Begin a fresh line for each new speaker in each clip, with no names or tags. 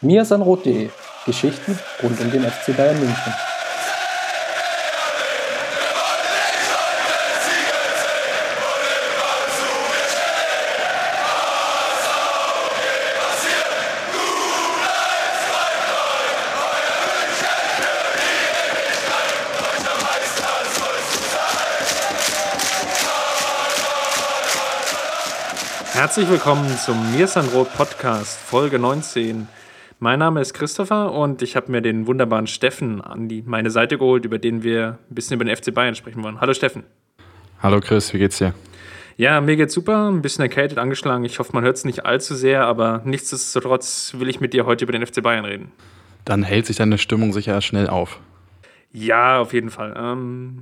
mirsanrot.de Geschichten rund um den FC Bayern München.
Herzlich willkommen zum Mirsanrot Podcast, Folge 19. Mein Name ist Christopher und ich habe mir den wunderbaren Steffen an die, meine Seite geholt, über den wir ein bisschen über den FC Bayern sprechen wollen. Hallo Steffen.
Hallo Chris, wie geht's dir?
Ja, mir geht's super, ein bisschen erkältet, angeschlagen. Ich hoffe, man hört es nicht allzu sehr, aber nichtsdestotrotz will ich mit dir heute über den FC Bayern reden.
Dann hält sich deine Stimmung sicher schnell auf.
Ja, auf jeden Fall. Ähm,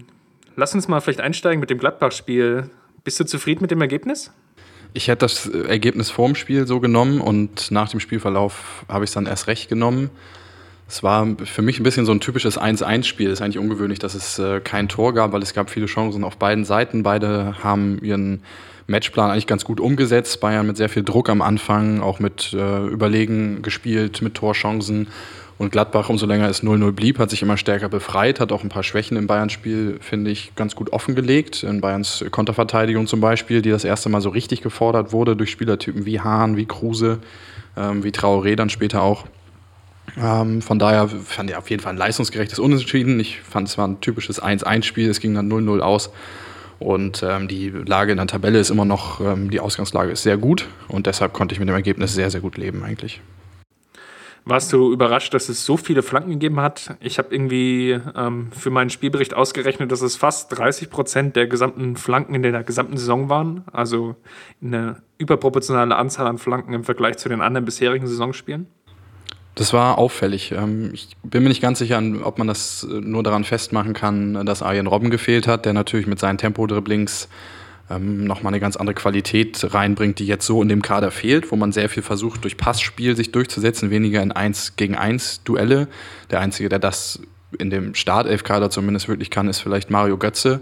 lass uns mal vielleicht einsteigen mit dem Gladbach-Spiel. Bist du zufrieden mit dem Ergebnis?
Ich hätte das Ergebnis vorm Spiel so genommen und nach dem Spielverlauf habe ich es dann erst recht genommen. Es war für mich ein bisschen so ein typisches 1-1-Spiel. Es ist eigentlich ungewöhnlich, dass es äh, kein Tor gab, weil es gab viele Chancen auf beiden Seiten. Beide haben ihren Matchplan eigentlich ganz gut umgesetzt. Bayern mit sehr viel Druck am Anfang, auch mit äh, Überlegen gespielt, mit Torchancen. Und Gladbach, umso länger es 0-0 blieb, hat sich immer stärker befreit, hat auch ein paar Schwächen im Bayern-Spiel, finde ich, ganz gut offengelegt. In Bayerns Konterverteidigung zum Beispiel, die das erste Mal so richtig gefordert wurde durch Spielertypen wie Hahn, wie Kruse, ähm, wie Traoré dann später auch. Ähm, von daher fand ich auf jeden Fall ein leistungsgerechtes Unentschieden. Ich fand, es war ein typisches 1-1-Spiel, es ging dann 0-0 aus. Und ähm, die Lage in der Tabelle ist immer noch, ähm, die Ausgangslage ist sehr gut und deshalb konnte ich mit dem Ergebnis sehr, sehr gut leben eigentlich.
Warst du überrascht, dass es so viele Flanken gegeben hat? Ich habe irgendwie ähm, für meinen Spielbericht ausgerechnet, dass es fast 30 Prozent der gesamten Flanken in der gesamten Saison waren. Also eine überproportionale Anzahl an Flanken im Vergleich zu den anderen bisherigen Saisonspielen.
Das war auffällig. Ähm, ich bin mir nicht ganz sicher, ob man das äh, nur daran festmachen kann, dass Arjen Robben gefehlt hat, der natürlich mit seinen Tempo-Dribblings ähm, nochmal eine ganz andere Qualität reinbringt, die jetzt so in dem Kader fehlt, wo man sehr viel versucht, durch Passspiel sich durchzusetzen, weniger in 1 gegen 1 Duelle. Der Einzige, der das in dem Startelf-Kader zumindest wirklich kann, ist vielleicht Mario Götze.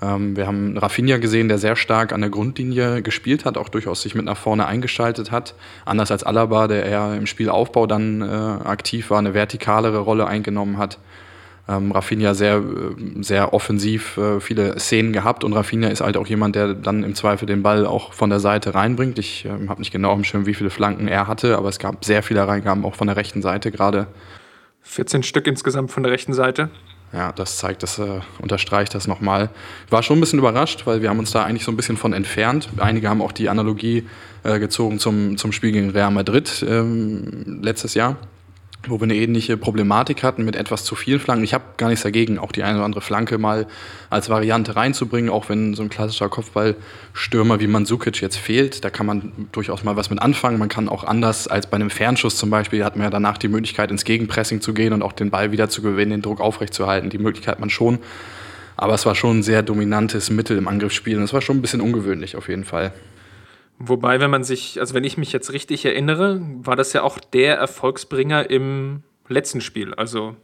Ähm, wir haben Rafinha gesehen, der sehr stark an der Grundlinie gespielt hat, auch durchaus sich mit nach vorne eingeschaltet hat. Anders als Alaba, der eher im Spielaufbau dann äh, aktiv war, eine vertikalere Rolle eingenommen hat ähm, Rafinha sehr, äh, sehr offensiv äh, viele Szenen gehabt und Rafinha ist halt auch jemand, der dann im Zweifel den Ball auch von der Seite reinbringt. Ich äh, habe nicht genau im Schirm, wie viele Flanken er hatte, aber es gab sehr viele Reingaben auch von der rechten Seite gerade.
14 Stück insgesamt von der rechten Seite.
Ja, das zeigt, das äh, unterstreicht das nochmal. Ich war schon ein bisschen überrascht, weil wir haben uns da eigentlich so ein bisschen von entfernt. Einige haben auch die Analogie äh, gezogen zum, zum Spiel gegen Real Madrid ähm, letztes Jahr wo wir eine ähnliche Problematik hatten mit etwas zu vielen Flanken. Ich habe gar nichts dagegen, auch die eine oder andere Flanke mal als Variante reinzubringen, auch wenn so ein klassischer Kopfballstürmer wie Mandzukic jetzt fehlt. Da kann man durchaus mal was mit anfangen. Man kann auch anders als bei einem Fernschuss zum Beispiel, hat man ja danach die Möglichkeit, ins Gegenpressing zu gehen und auch den Ball wieder zu gewinnen, den Druck aufrechtzuerhalten. Die Möglichkeit hat man schon. Aber es war schon ein sehr dominantes Mittel im Angriffsspiel und es war schon ein bisschen ungewöhnlich auf jeden Fall.
Wobei, wenn man sich, also wenn ich mich jetzt richtig erinnere, war das ja auch der Erfolgsbringer im letzten Spiel, also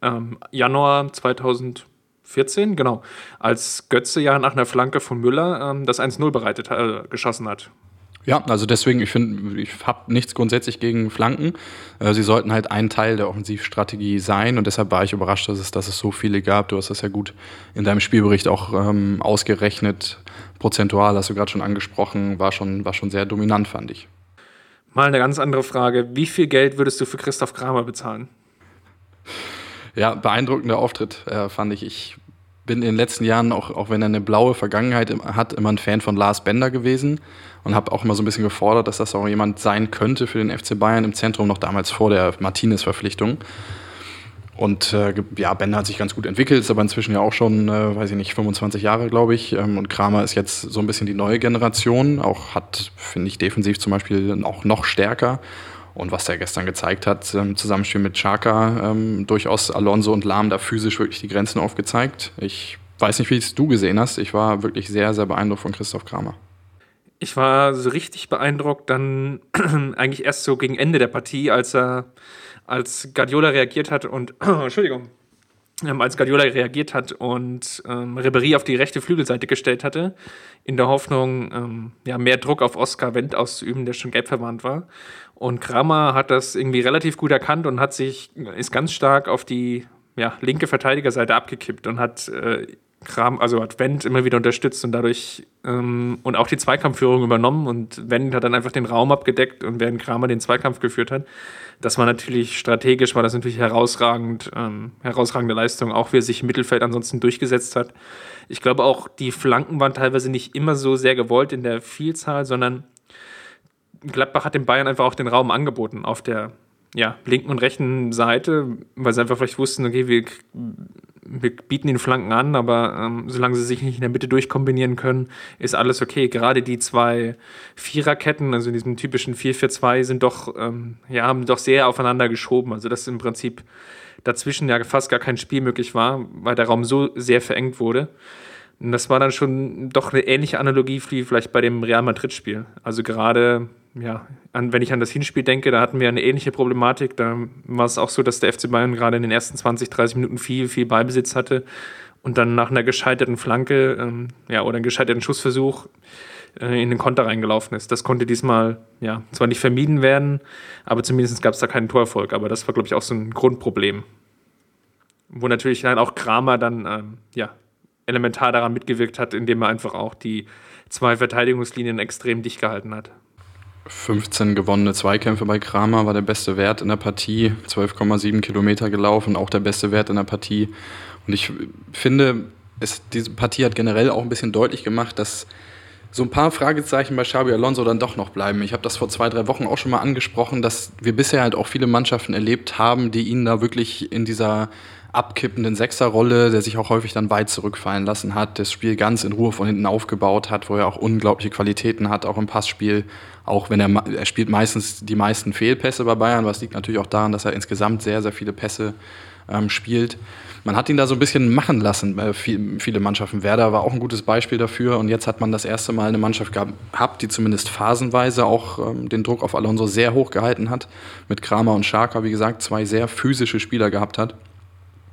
ähm, Januar 2014, genau, als Götze ja nach einer Flanke von Müller ähm, das 1-0 bereitet, äh, geschossen hat.
Ja, also deswegen, ich finde, ich habe nichts grundsätzlich gegen Flanken. Äh, sie sollten halt ein Teil der Offensivstrategie sein und deshalb war ich überrascht, dass es, dass es so viele gab. Du hast das ja gut in deinem Spielbericht auch ähm, ausgerechnet prozentual, hast du gerade schon angesprochen, war schon, war schon sehr dominant, fand ich.
Mal eine ganz andere Frage. Wie viel Geld würdest du für Christoph Kramer bezahlen?
Ja, beeindruckender Auftritt, äh, fand ich. Ich bin in den letzten Jahren, auch, auch wenn er eine blaue Vergangenheit hat, immer ein Fan von Lars Bender gewesen und habe auch immer so ein bisschen gefordert, dass das auch jemand sein könnte für den FC Bayern im Zentrum, noch damals vor der Martinez-Verpflichtung. Und äh, ja, Bender hat sich ganz gut entwickelt, ist aber inzwischen ja auch schon, äh, weiß ich nicht, 25 Jahre, glaube ich. Ähm, und Kramer ist jetzt so ein bisschen die neue Generation, auch hat, finde ich, defensiv zum Beispiel auch noch stärker. Und was er gestern gezeigt hat, im Zusammenspiel mit Chaka, ähm, durchaus Alonso und Lahm da physisch wirklich die Grenzen aufgezeigt. Ich weiß nicht, wie es du gesehen hast. Ich war wirklich sehr, sehr beeindruckt von Christoph Kramer.
Ich war so richtig beeindruckt dann eigentlich erst so gegen Ende der Partie, als er als Guardiola reagiert hat und Entschuldigung, ähm, als Guardiola reagiert hat und ähm, Ribéry auf die rechte Flügelseite gestellt hatte, in der Hoffnung, ähm, ja, mehr Druck auf Oscar Wendt auszuüben, der schon gelb verwandt war. Und Kramer hat das irgendwie relativ gut erkannt und hat sich, ist ganz stark auf die ja, linke Verteidigerseite abgekippt und hat äh, Kram, also hat Wendt immer wieder unterstützt und dadurch ähm, und auch die Zweikampfführung übernommen und Wendt hat dann einfach den Raum abgedeckt und während Kramer den Zweikampf geführt hat. Das war natürlich strategisch, war das natürlich herausragend, ähm, herausragende Leistung, auch wie er sich im Mittelfeld ansonsten durchgesetzt hat. Ich glaube auch, die Flanken waren teilweise nicht immer so sehr gewollt in der Vielzahl, sondern Gladbach hat den Bayern einfach auch den Raum angeboten auf der ja, linken und rechten Seite, weil sie einfach vielleicht wussten, okay, wir, wir bieten den Flanken an, aber ähm, solange sie sich nicht in der Mitte durchkombinieren können, ist alles okay. Gerade die zwei Viererketten, also in diesem typischen 4-4-2, sind doch, ähm, ja, haben doch sehr aufeinander geschoben. Also dass im Prinzip dazwischen ja fast gar kein Spiel möglich war, weil der Raum so sehr verengt wurde. Und das war dann schon doch eine ähnliche Analogie wie vielleicht bei dem Real Madrid-Spiel. Also gerade ja, an, wenn ich an das Hinspiel denke, da hatten wir eine ähnliche Problematik. Da war es auch so, dass der FC Bayern gerade in den ersten 20, 30 Minuten viel, viel Ballbesitz hatte und dann nach einer gescheiterten Flanke ähm, ja, oder einem gescheiterten Schussversuch äh, in den Konter reingelaufen ist. Das konnte diesmal ja zwar nicht vermieden werden, aber zumindest gab es da keinen Torerfolg. Aber das war, glaube ich, auch so ein Grundproblem. Wo natürlich dann auch Kramer dann ähm, ja, elementar daran mitgewirkt hat, indem er einfach auch die zwei Verteidigungslinien extrem dicht gehalten hat.
15 gewonnene Zweikämpfe bei Kramer war der beste Wert in der Partie. 12,7 Kilometer gelaufen, auch der beste Wert in der Partie. Und ich finde, es, diese Partie hat generell auch ein bisschen deutlich gemacht, dass so ein paar Fragezeichen bei Xabi Alonso dann doch noch bleiben. Ich habe das vor zwei, drei Wochen auch schon mal angesprochen, dass wir bisher halt auch viele Mannschaften erlebt haben, die ihn da wirklich in dieser abkippenden Sechserrolle, der sich auch häufig dann weit zurückfallen lassen hat, das Spiel ganz in Ruhe von hinten aufgebaut hat, wo er auch unglaubliche Qualitäten hat, auch im Passspiel, auch wenn er, er spielt meistens die meisten Fehlpässe bei Bayern, was liegt natürlich auch daran, dass er insgesamt sehr, sehr viele Pässe ähm, spielt. Man hat ihn da so ein bisschen machen lassen, äh, viele Mannschaften. Werder war auch ein gutes Beispiel dafür und jetzt hat man das erste Mal eine Mannschaft gehabt, die zumindest phasenweise auch ähm, den Druck auf Alonso sehr hoch gehalten hat. Mit Kramer und Scharker, wie gesagt, zwei sehr physische Spieler gehabt hat.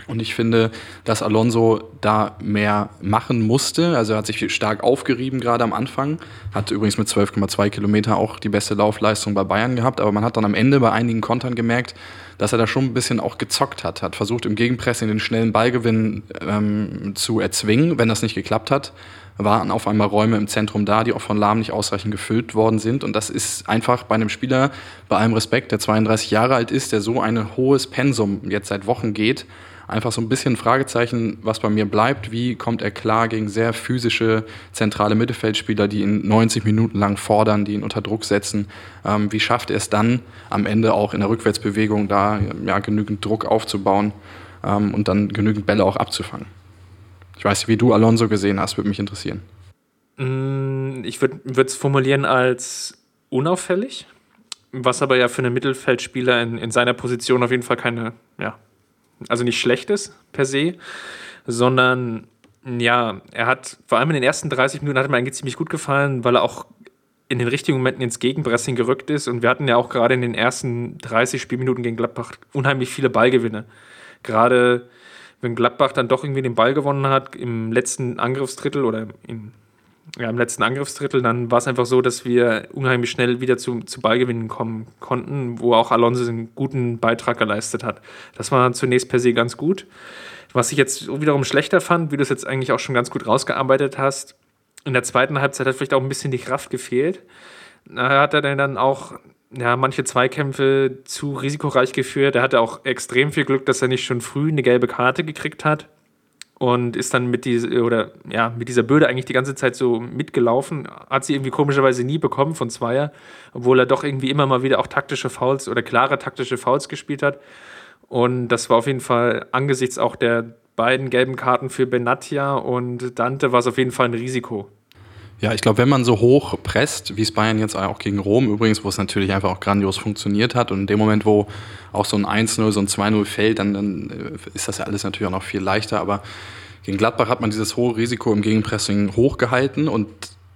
Und ich finde, dass Alonso da mehr machen musste. Also er hat sich stark aufgerieben, gerade am Anfang. Hat übrigens mit 12,2 Kilometer auch die beste Laufleistung bei Bayern gehabt. Aber man hat dann am Ende bei einigen Kontern gemerkt, dass er da schon ein bisschen auch gezockt hat. Hat versucht, im Gegenpressing den schnellen Ballgewinn ähm, zu erzwingen. Wenn das nicht geklappt hat, waren auf einmal Räume im Zentrum da, die auch von Lahm nicht ausreichend gefüllt worden sind. Und das ist einfach bei einem Spieler, bei allem Respekt, der 32 Jahre alt ist, der so ein hohes Pensum jetzt seit Wochen geht, einfach so ein bisschen Fragezeichen, was bei mir bleibt. Wie kommt er klar gegen sehr physische zentrale Mittelfeldspieler, die ihn 90 Minuten lang fordern, die ihn unter Druck setzen? Ähm, wie schafft er es dann am Ende auch in der Rückwärtsbewegung da ja, genügend Druck aufzubauen ähm, und dann genügend Bälle auch abzufangen? Ich weiß nicht, wie du Alonso gesehen hast, würde mich interessieren.
Mm, ich würde es formulieren als unauffällig, was aber ja für einen Mittelfeldspieler in, in seiner Position auf jeden Fall keine ja, also nicht schlechtes per se, sondern ja, er hat vor allem in den ersten 30 Minuten hat mir eigentlich ziemlich gut gefallen, weil er auch in den richtigen Momenten ins Gegenpressing gerückt ist. Und wir hatten ja auch gerade in den ersten 30 Spielminuten gegen Gladbach unheimlich viele Ballgewinne. Gerade wenn Gladbach dann doch irgendwie den Ball gewonnen hat im letzten Angriffsdrittel oder im, ja, im letzten Angriffsdrittel, dann war es einfach so, dass wir unheimlich schnell wieder zu, zu Ballgewinnen kommen konnten, wo auch Alonso einen guten Beitrag geleistet hat. Das war zunächst per se ganz gut. Was ich jetzt wiederum schlechter fand, wie du es jetzt eigentlich auch schon ganz gut rausgearbeitet hast, in der zweiten Halbzeit hat vielleicht auch ein bisschen die Kraft gefehlt. Da hat er dann auch ja, manche Zweikämpfe zu risikoreich geführt. Er hatte auch extrem viel Glück, dass er nicht schon früh eine gelbe Karte gekriegt hat und ist dann mit dieser oder ja mit dieser Bürde eigentlich die ganze Zeit so mitgelaufen, hat sie irgendwie komischerweise nie bekommen von Zweier, obwohl er doch irgendwie immer mal wieder auch taktische Fouls oder klare taktische Fouls gespielt hat. Und das war auf jeden Fall angesichts auch der beiden gelben Karten für Benatia und Dante war es auf jeden Fall ein Risiko.
Ja, ich glaube, wenn man so hoch presst, wie es Bayern jetzt auch gegen Rom übrigens, wo es natürlich einfach auch grandios funktioniert hat und in dem Moment, wo auch so ein 1-0, so ein 2-0 fällt, dann, dann äh, ist das ja alles natürlich auch noch viel leichter. Aber gegen Gladbach hat man dieses hohe Risiko im Gegenpressing hochgehalten und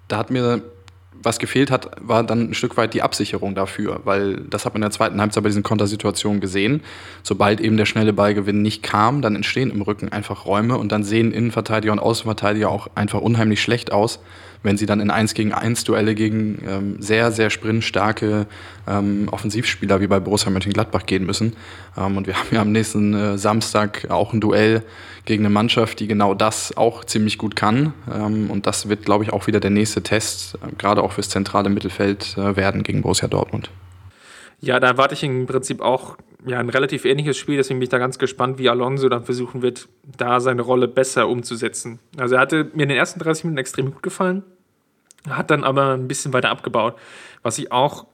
da hat mir was gefehlt hat, war dann ein Stück weit die Absicherung dafür, weil das hat man in der zweiten Halbzeit bei diesen Kontersituationen gesehen. Sobald eben der schnelle Ballgewinn nicht kam, dann entstehen im Rücken einfach Räume und dann sehen Innenverteidiger und Außenverteidiger auch einfach unheimlich schlecht aus, wenn sie dann in 1 gegen 1 Duelle gegen ähm, sehr, sehr sprintstarke ähm, Offensivspieler wie bei Borussia Mönchengladbach gehen müssen. Ähm, und wir haben ja am nächsten äh, Samstag auch ein Duell gegen eine Mannschaft, die genau das auch ziemlich gut kann. Ähm, und das wird, glaube ich, auch wieder der nächste Test, äh, gerade auch fürs zentrale Mittelfeld äh, werden gegen Borussia Dortmund.
Ja, da erwarte ich im Prinzip auch ja, ein relativ ähnliches Spiel, deswegen bin ich da ganz gespannt, wie Alonso dann versuchen wird, da seine Rolle besser umzusetzen. Also er hatte mir in den ersten 30 Minuten extrem gut gefallen, hat dann aber ein bisschen weiter abgebaut, was ich auch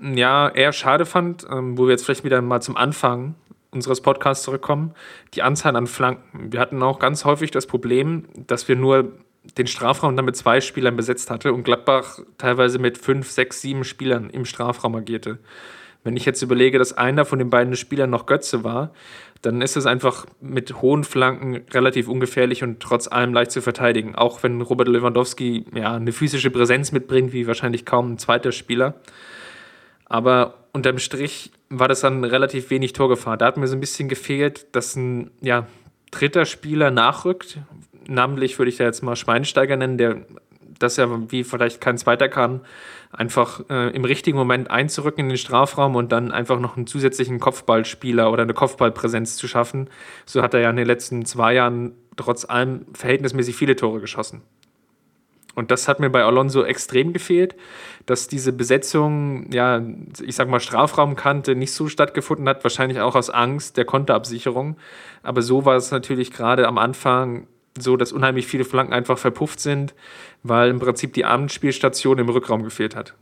ja, eher schade fand, ähm, wo wir jetzt vielleicht wieder mal zum Anfang unseres Podcasts zurückkommen, die Anzahl an Flanken. Wir hatten auch ganz häufig das Problem, dass wir nur den Strafraum dann mit zwei Spielern besetzt hatte und Gladbach teilweise mit fünf, sechs, sieben Spielern im Strafraum agierte. Wenn ich jetzt überlege, dass einer von den beiden Spielern noch Götze war, dann ist es einfach mit hohen Flanken relativ ungefährlich und trotz allem leicht zu verteidigen. Auch wenn Robert Lewandowski ja, eine physische Präsenz mitbringt, wie wahrscheinlich kaum ein zweiter Spieler. Aber unterm Strich war das dann relativ wenig Torgefahr. Da hat mir so ein bisschen gefehlt, dass ein ja, dritter Spieler nachrückt. Namentlich würde ich da jetzt mal Schweinsteiger nennen, der das ja wie vielleicht kein zweiter kann, einfach äh, im richtigen Moment einzurücken in den Strafraum und dann einfach noch einen zusätzlichen Kopfballspieler oder eine Kopfballpräsenz zu schaffen. So hat er ja in den letzten zwei Jahren trotz allem verhältnismäßig viele Tore geschossen. Und das hat mir bei Alonso extrem gefehlt, dass diese Besetzung, ja, ich sag mal, Strafraumkante nicht so stattgefunden hat, wahrscheinlich auch aus Angst der Konterabsicherung. Aber so war es natürlich gerade am Anfang so, dass unheimlich viele Flanken einfach verpufft sind, weil im Prinzip die Abendspielstation im Rückraum gefehlt hat.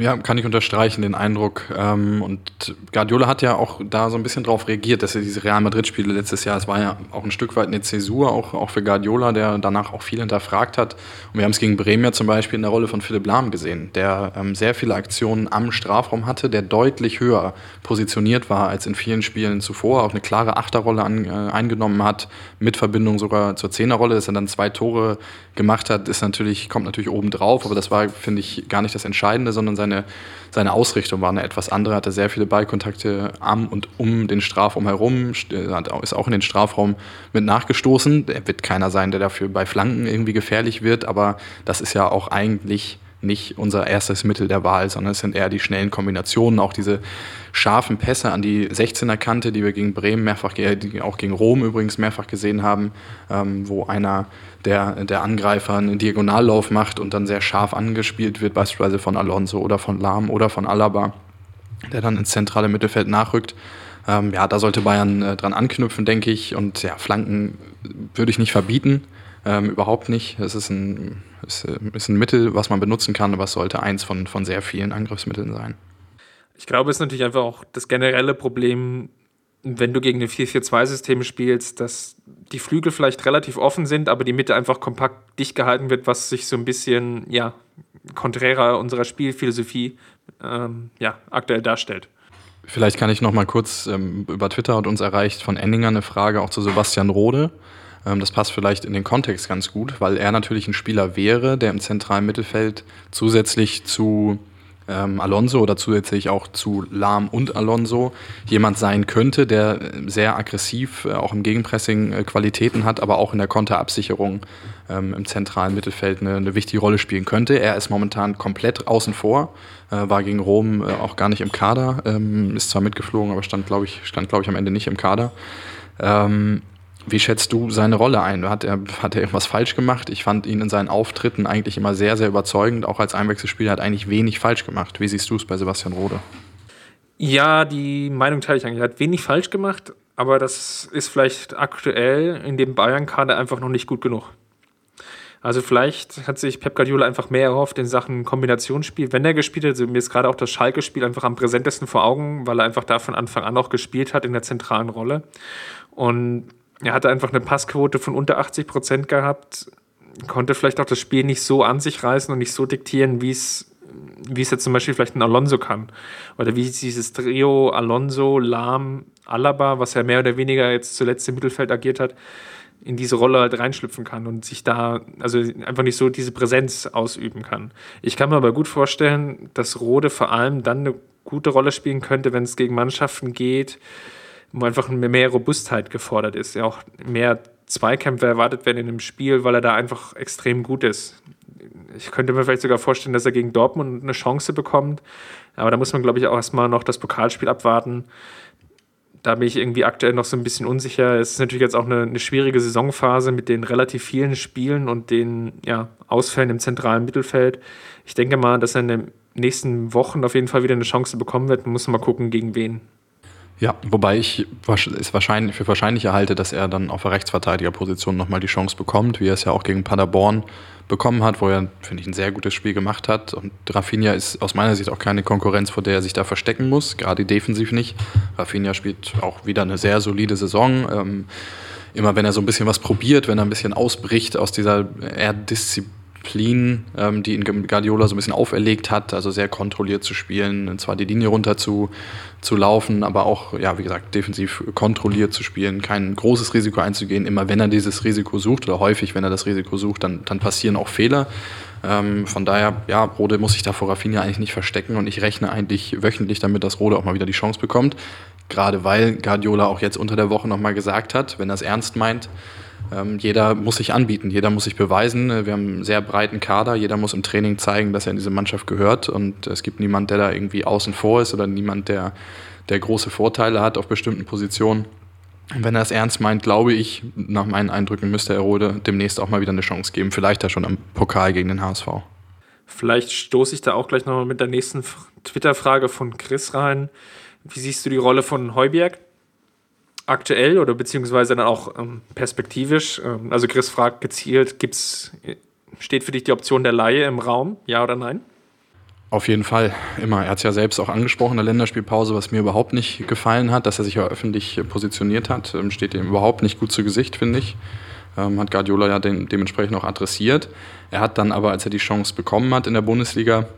Ja, kann ich unterstreichen, den Eindruck. Ähm, und Guardiola hat ja auch da so ein bisschen drauf reagiert, dass er diese Real Madrid-Spiele letztes Jahr, es war ja auch ein Stück weit eine Zäsur, auch, auch für Guardiola, der danach auch viel hinterfragt hat. Und wir haben es gegen Bremen ja zum Beispiel in der Rolle von Philipp Lahm gesehen, der ähm, sehr viele Aktionen am Strafraum hatte, der deutlich höher positioniert war als in vielen Spielen zuvor, auch eine klare Achterrolle an, äh, eingenommen hat, mit Verbindung sogar zur Zehnerrolle, dass er dann zwei Tore gemacht hat, ist natürlich, kommt natürlich oben drauf, aber das war, finde ich, gar nicht das Entscheidende, sondern sein seine, seine Ausrichtung war eine etwas andere, hatte sehr viele Ballkontakte am und um den Strafraum herum, ist auch in den Strafraum mit nachgestoßen. Er wird keiner sein, der dafür bei Flanken irgendwie gefährlich wird, aber das ist ja auch eigentlich nicht unser erstes Mittel der Wahl, sondern es sind eher die schnellen Kombinationen, auch diese scharfen Pässe an die 16er Kante, die wir gegen Bremen mehrfach, die auch gegen Rom übrigens mehrfach gesehen haben, ähm, wo einer der, der Angreifer einen Diagonallauf macht und dann sehr scharf angespielt wird, beispielsweise von Alonso oder von Lahm oder von Alaba, der dann ins zentrale Mittelfeld nachrückt. Ähm, ja, da sollte Bayern äh, dran anknüpfen, denke ich. Und ja, Flanken würde ich nicht verbieten. Ähm, überhaupt nicht. Es ist ein, ist, äh, ist ein Mittel, was man benutzen kann, aber es sollte eins von, von sehr vielen Angriffsmitteln sein.
Ich glaube, es ist natürlich einfach auch das generelle Problem, wenn du gegen ein 4-4-2-System spielst, dass die Flügel vielleicht relativ offen sind, aber die Mitte einfach kompakt dicht gehalten wird, was sich so ein bisschen, ja, konträrer unserer Spielphilosophie ähm, ja, aktuell darstellt.
Vielleicht kann ich noch mal kurz ähm, über Twitter hat uns erreicht von Enninger eine Frage auch zu Sebastian Rode. Ähm, das passt vielleicht in den Kontext ganz gut, weil er natürlich ein Spieler wäre, der im zentralen Mittelfeld zusätzlich zu ähm, Alonso oder zusätzlich auch zu Lahm und Alonso jemand sein könnte, der sehr aggressiv äh, auch im Gegenpressing äh, Qualitäten hat, aber auch in der Konterabsicherung ähm, im zentralen Mittelfeld eine, eine, wichtige Rolle spielen könnte. Er ist momentan komplett außen vor, äh, war gegen Rom äh, auch gar nicht im Kader, ist zwar mitgeflogen, aber stand, glaube ich, stand, glaube ich, am Ende nicht im Kader. Ähm, wie schätzt du seine Rolle ein? Hat er, hat er irgendwas falsch gemacht? Ich fand ihn in seinen Auftritten eigentlich immer sehr, sehr überzeugend. Auch als Einwechselspieler hat eigentlich wenig falsch gemacht. Wie siehst du es bei Sebastian Rode?
Ja, die Meinung teile ich eigentlich. Er hat wenig falsch gemacht, aber das ist vielleicht aktuell in dem Bayern-Kader einfach noch nicht gut genug. Also vielleicht hat sich Pep Guardiola einfach mehr erhofft in Sachen Kombinationsspiel, wenn er gespielt hat. Also mir ist gerade auch das Schalke-Spiel einfach am präsentesten vor Augen, weil er einfach da von Anfang an auch gespielt hat in der zentralen Rolle. Und er hatte einfach eine Passquote von unter 80 Prozent gehabt, konnte vielleicht auch das Spiel nicht so an sich reißen und nicht so diktieren, wie es wie es jetzt zum Beispiel vielleicht ein Alonso kann. Oder wie dieses Trio Alonso, Lahm, Alaba, was ja mehr oder weniger jetzt zuletzt im Mittelfeld agiert hat, in diese Rolle halt reinschlüpfen kann und sich da, also einfach nicht so diese Präsenz ausüben kann. Ich kann mir aber gut vorstellen, dass Rode vor allem dann eine gute Rolle spielen könnte, wenn es gegen Mannschaften geht, wo einfach mehr Robustheit gefordert ist. Ja, auch mehr Zweikämpfe erwartet werden in dem Spiel, weil er da einfach extrem gut ist. ich könnte mir vielleicht sogar vorstellen, dass er gegen Dortmund eine Chance bekommt. Aber da muss man, glaube ich, auch erstmal noch das Pokalspiel abwarten. Da bin ich irgendwie aktuell noch so ein bisschen unsicher. Es ist natürlich jetzt auch eine, eine schwierige Saisonphase mit den relativ vielen Spielen und den ja, Ausfällen im zentralen Mittelfeld. Ich denke mal, dass er in den nächsten Wochen auf jeden Fall wieder eine Chance bekommen wird. Man muss mal gucken, gegen wen.
Ja, wobei ich es wahrscheinlich für wahrscheinlicher halte, dass er dann auf der Rechtsverteidigerposition nochmal die Chance bekommt, wie er es ja auch gegen Paderborn bekommen hat, wo er, finde ich, ein sehr gutes Spiel gemacht hat. Und Rafinha ist aus meiner Sicht auch keine Konkurrenz, vor der er sich da verstecken muss, gerade defensiv nicht. Rafinha spielt auch wieder eine sehr solide Saison. Ähm, immer wenn er so ein bisschen was probiert, wenn er ein bisschen ausbricht aus dieser eher Disziplin, Disziplin, ähm, die ihn Guardiola so ein bisschen auferlegt hat, also sehr kontrolliert zu spielen, und zwar die Linie runter zu, zu laufen, aber auch, ja, wie gesagt, defensiv kontrolliert zu spielen, kein großes Risiko einzugehen. Immer wenn er dieses Risiko sucht oder häufig, wenn er das Risiko sucht, dann, dann passieren auch Fehler. Ähm, von daher, ja, Rode muss sich da vor Rafinha eigentlich nicht verstecken und ich rechne eigentlich wöchentlich damit, dass Rode auch mal wieder die Chance bekommt. Gerade weil Guardiola auch jetzt unter der Woche nochmal gesagt hat, wenn er es ernst meint, ähm, jeder muss sich anbieten, jeder muss sich beweisen. Äh, wir haben einen sehr breiten Kader, jeder muss im Training zeigen, dass er in diese Mannschaft gehört und es gibt niemanden, der da irgendwie außen vor ist oder niemand, der, der große Vorteile hat auf bestimmten Positionen. Und wenn er es ernst meint, glaube ich, nach meinen Eindrücken müsste er Rode demnächst auch mal wieder eine Chance geben. Vielleicht ja schon am Pokal gegen den HSV.
Vielleicht stoße ich da auch gleich nochmal mit der nächsten Twitter-Frage von Chris rein. Wie siehst du die Rolle von Heuberg? Aktuell oder beziehungsweise dann auch ähm, perspektivisch? Ähm, also Chris fragt gezielt, gibt's, steht für dich die Option der Laie im Raum, ja oder nein?
Auf jeden Fall, immer. Er hat es ja selbst auch angesprochen der Länderspielpause, was mir überhaupt nicht gefallen hat, dass er sich ja öffentlich positioniert hat, ähm, steht ihm überhaupt nicht gut zu Gesicht, finde ich. Ähm, hat Guardiola ja den, dementsprechend auch adressiert. Er hat dann aber, als er die Chance bekommen hat in der Bundesliga,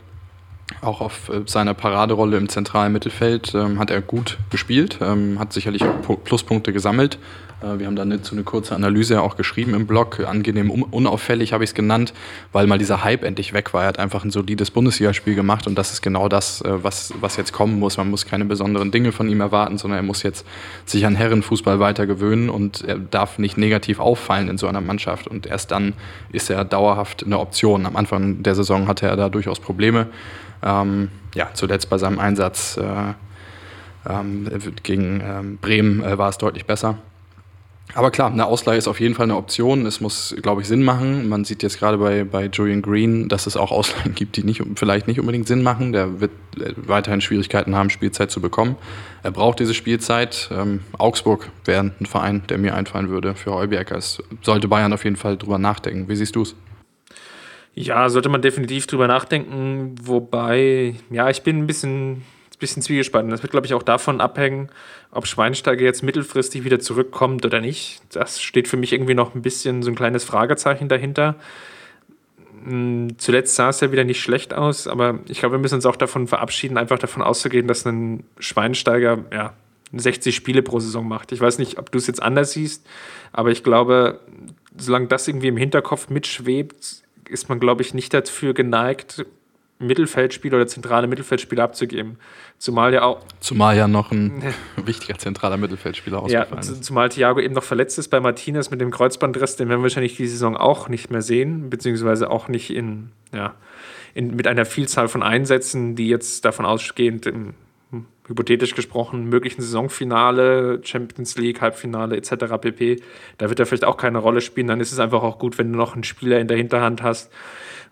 auch auf äh, seiner Paraderolle im zentralen Mittelfeld ähm, hat er gut gespielt, ähm, hat sicherlich auch Pluspunkte gesammelt. Äh, wir haben da so eine kurze Analyse auch geschrieben im Blog. Angenehm unauffällig habe ich es genannt, weil mal dieser Hype endlich weg war. Er hat einfach ein solides Bundesligaspiel gemacht und das ist genau das, äh, was, was jetzt kommen muss. Man muss keine besonderen Dinge von ihm erwarten, sondern er muss jetzt sich an Herrenfußball weiter gewöhnen und er darf nicht negativ auffallen in so einer Mannschaft. Und erst dann ist er dauerhaft eine Option. Am Anfang der Saison hatte er da durchaus Probleme. Ähm, ja, zuletzt bei seinem Einsatz äh, ähm, gegen ähm, Bremen äh, war es deutlich besser. Aber klar, eine Ausleihe ist auf jeden Fall eine Option. Es muss, glaube ich, Sinn machen. Man sieht jetzt gerade bei, bei Julian Green, dass es auch Ausleihen gibt, die nicht, vielleicht nicht unbedingt Sinn machen. Der wird äh, weiterhin Schwierigkeiten haben, Spielzeit zu bekommen. Er braucht diese Spielzeit. Ähm, Augsburg wäre ein Verein, der mir einfallen würde für Heuberger. Sollte Bayern auf jeden Fall drüber nachdenken. Wie siehst du es?
Ja, sollte man definitiv drüber nachdenken. Wobei, ja, ich bin ein bisschen, bisschen zwiegespalten. Das wird, glaube ich, auch davon abhängen, ob Schweinsteiger jetzt mittelfristig wieder zurückkommt oder nicht. Das steht für mich irgendwie noch ein bisschen so ein kleines Fragezeichen dahinter. Hm, zuletzt sah es ja wieder nicht schlecht aus, aber ich glaube, wir müssen uns auch davon verabschieden, einfach davon auszugehen, dass ein Schweinsteiger ja, 60 Spiele pro Saison macht. Ich weiß nicht, ob du es jetzt anders siehst, aber ich glaube, solange das irgendwie im Hinterkopf mitschwebt, ist man, glaube ich, nicht dafür geneigt, Mittelfeldspieler oder zentrale Mittelfeldspieler abzugeben. Zumal ja auch.
Zumal ja noch ein wichtiger zentraler Mittelfeldspieler ausgefallen
ja, ist. Zumal Thiago eben noch verletzt ist bei Martinez mit dem Kreuzbandriss, den werden wir wahrscheinlich die Saison auch nicht mehr sehen, beziehungsweise auch nicht in, ja, in, mit einer Vielzahl von Einsätzen, die jetzt davon ausgehend im hypothetisch gesprochen, möglichen Saisonfinale, Champions League, Halbfinale etc. pp. Da wird er vielleicht auch keine Rolle spielen. Dann ist es einfach auch gut, wenn du noch einen Spieler in der Hinterhand hast.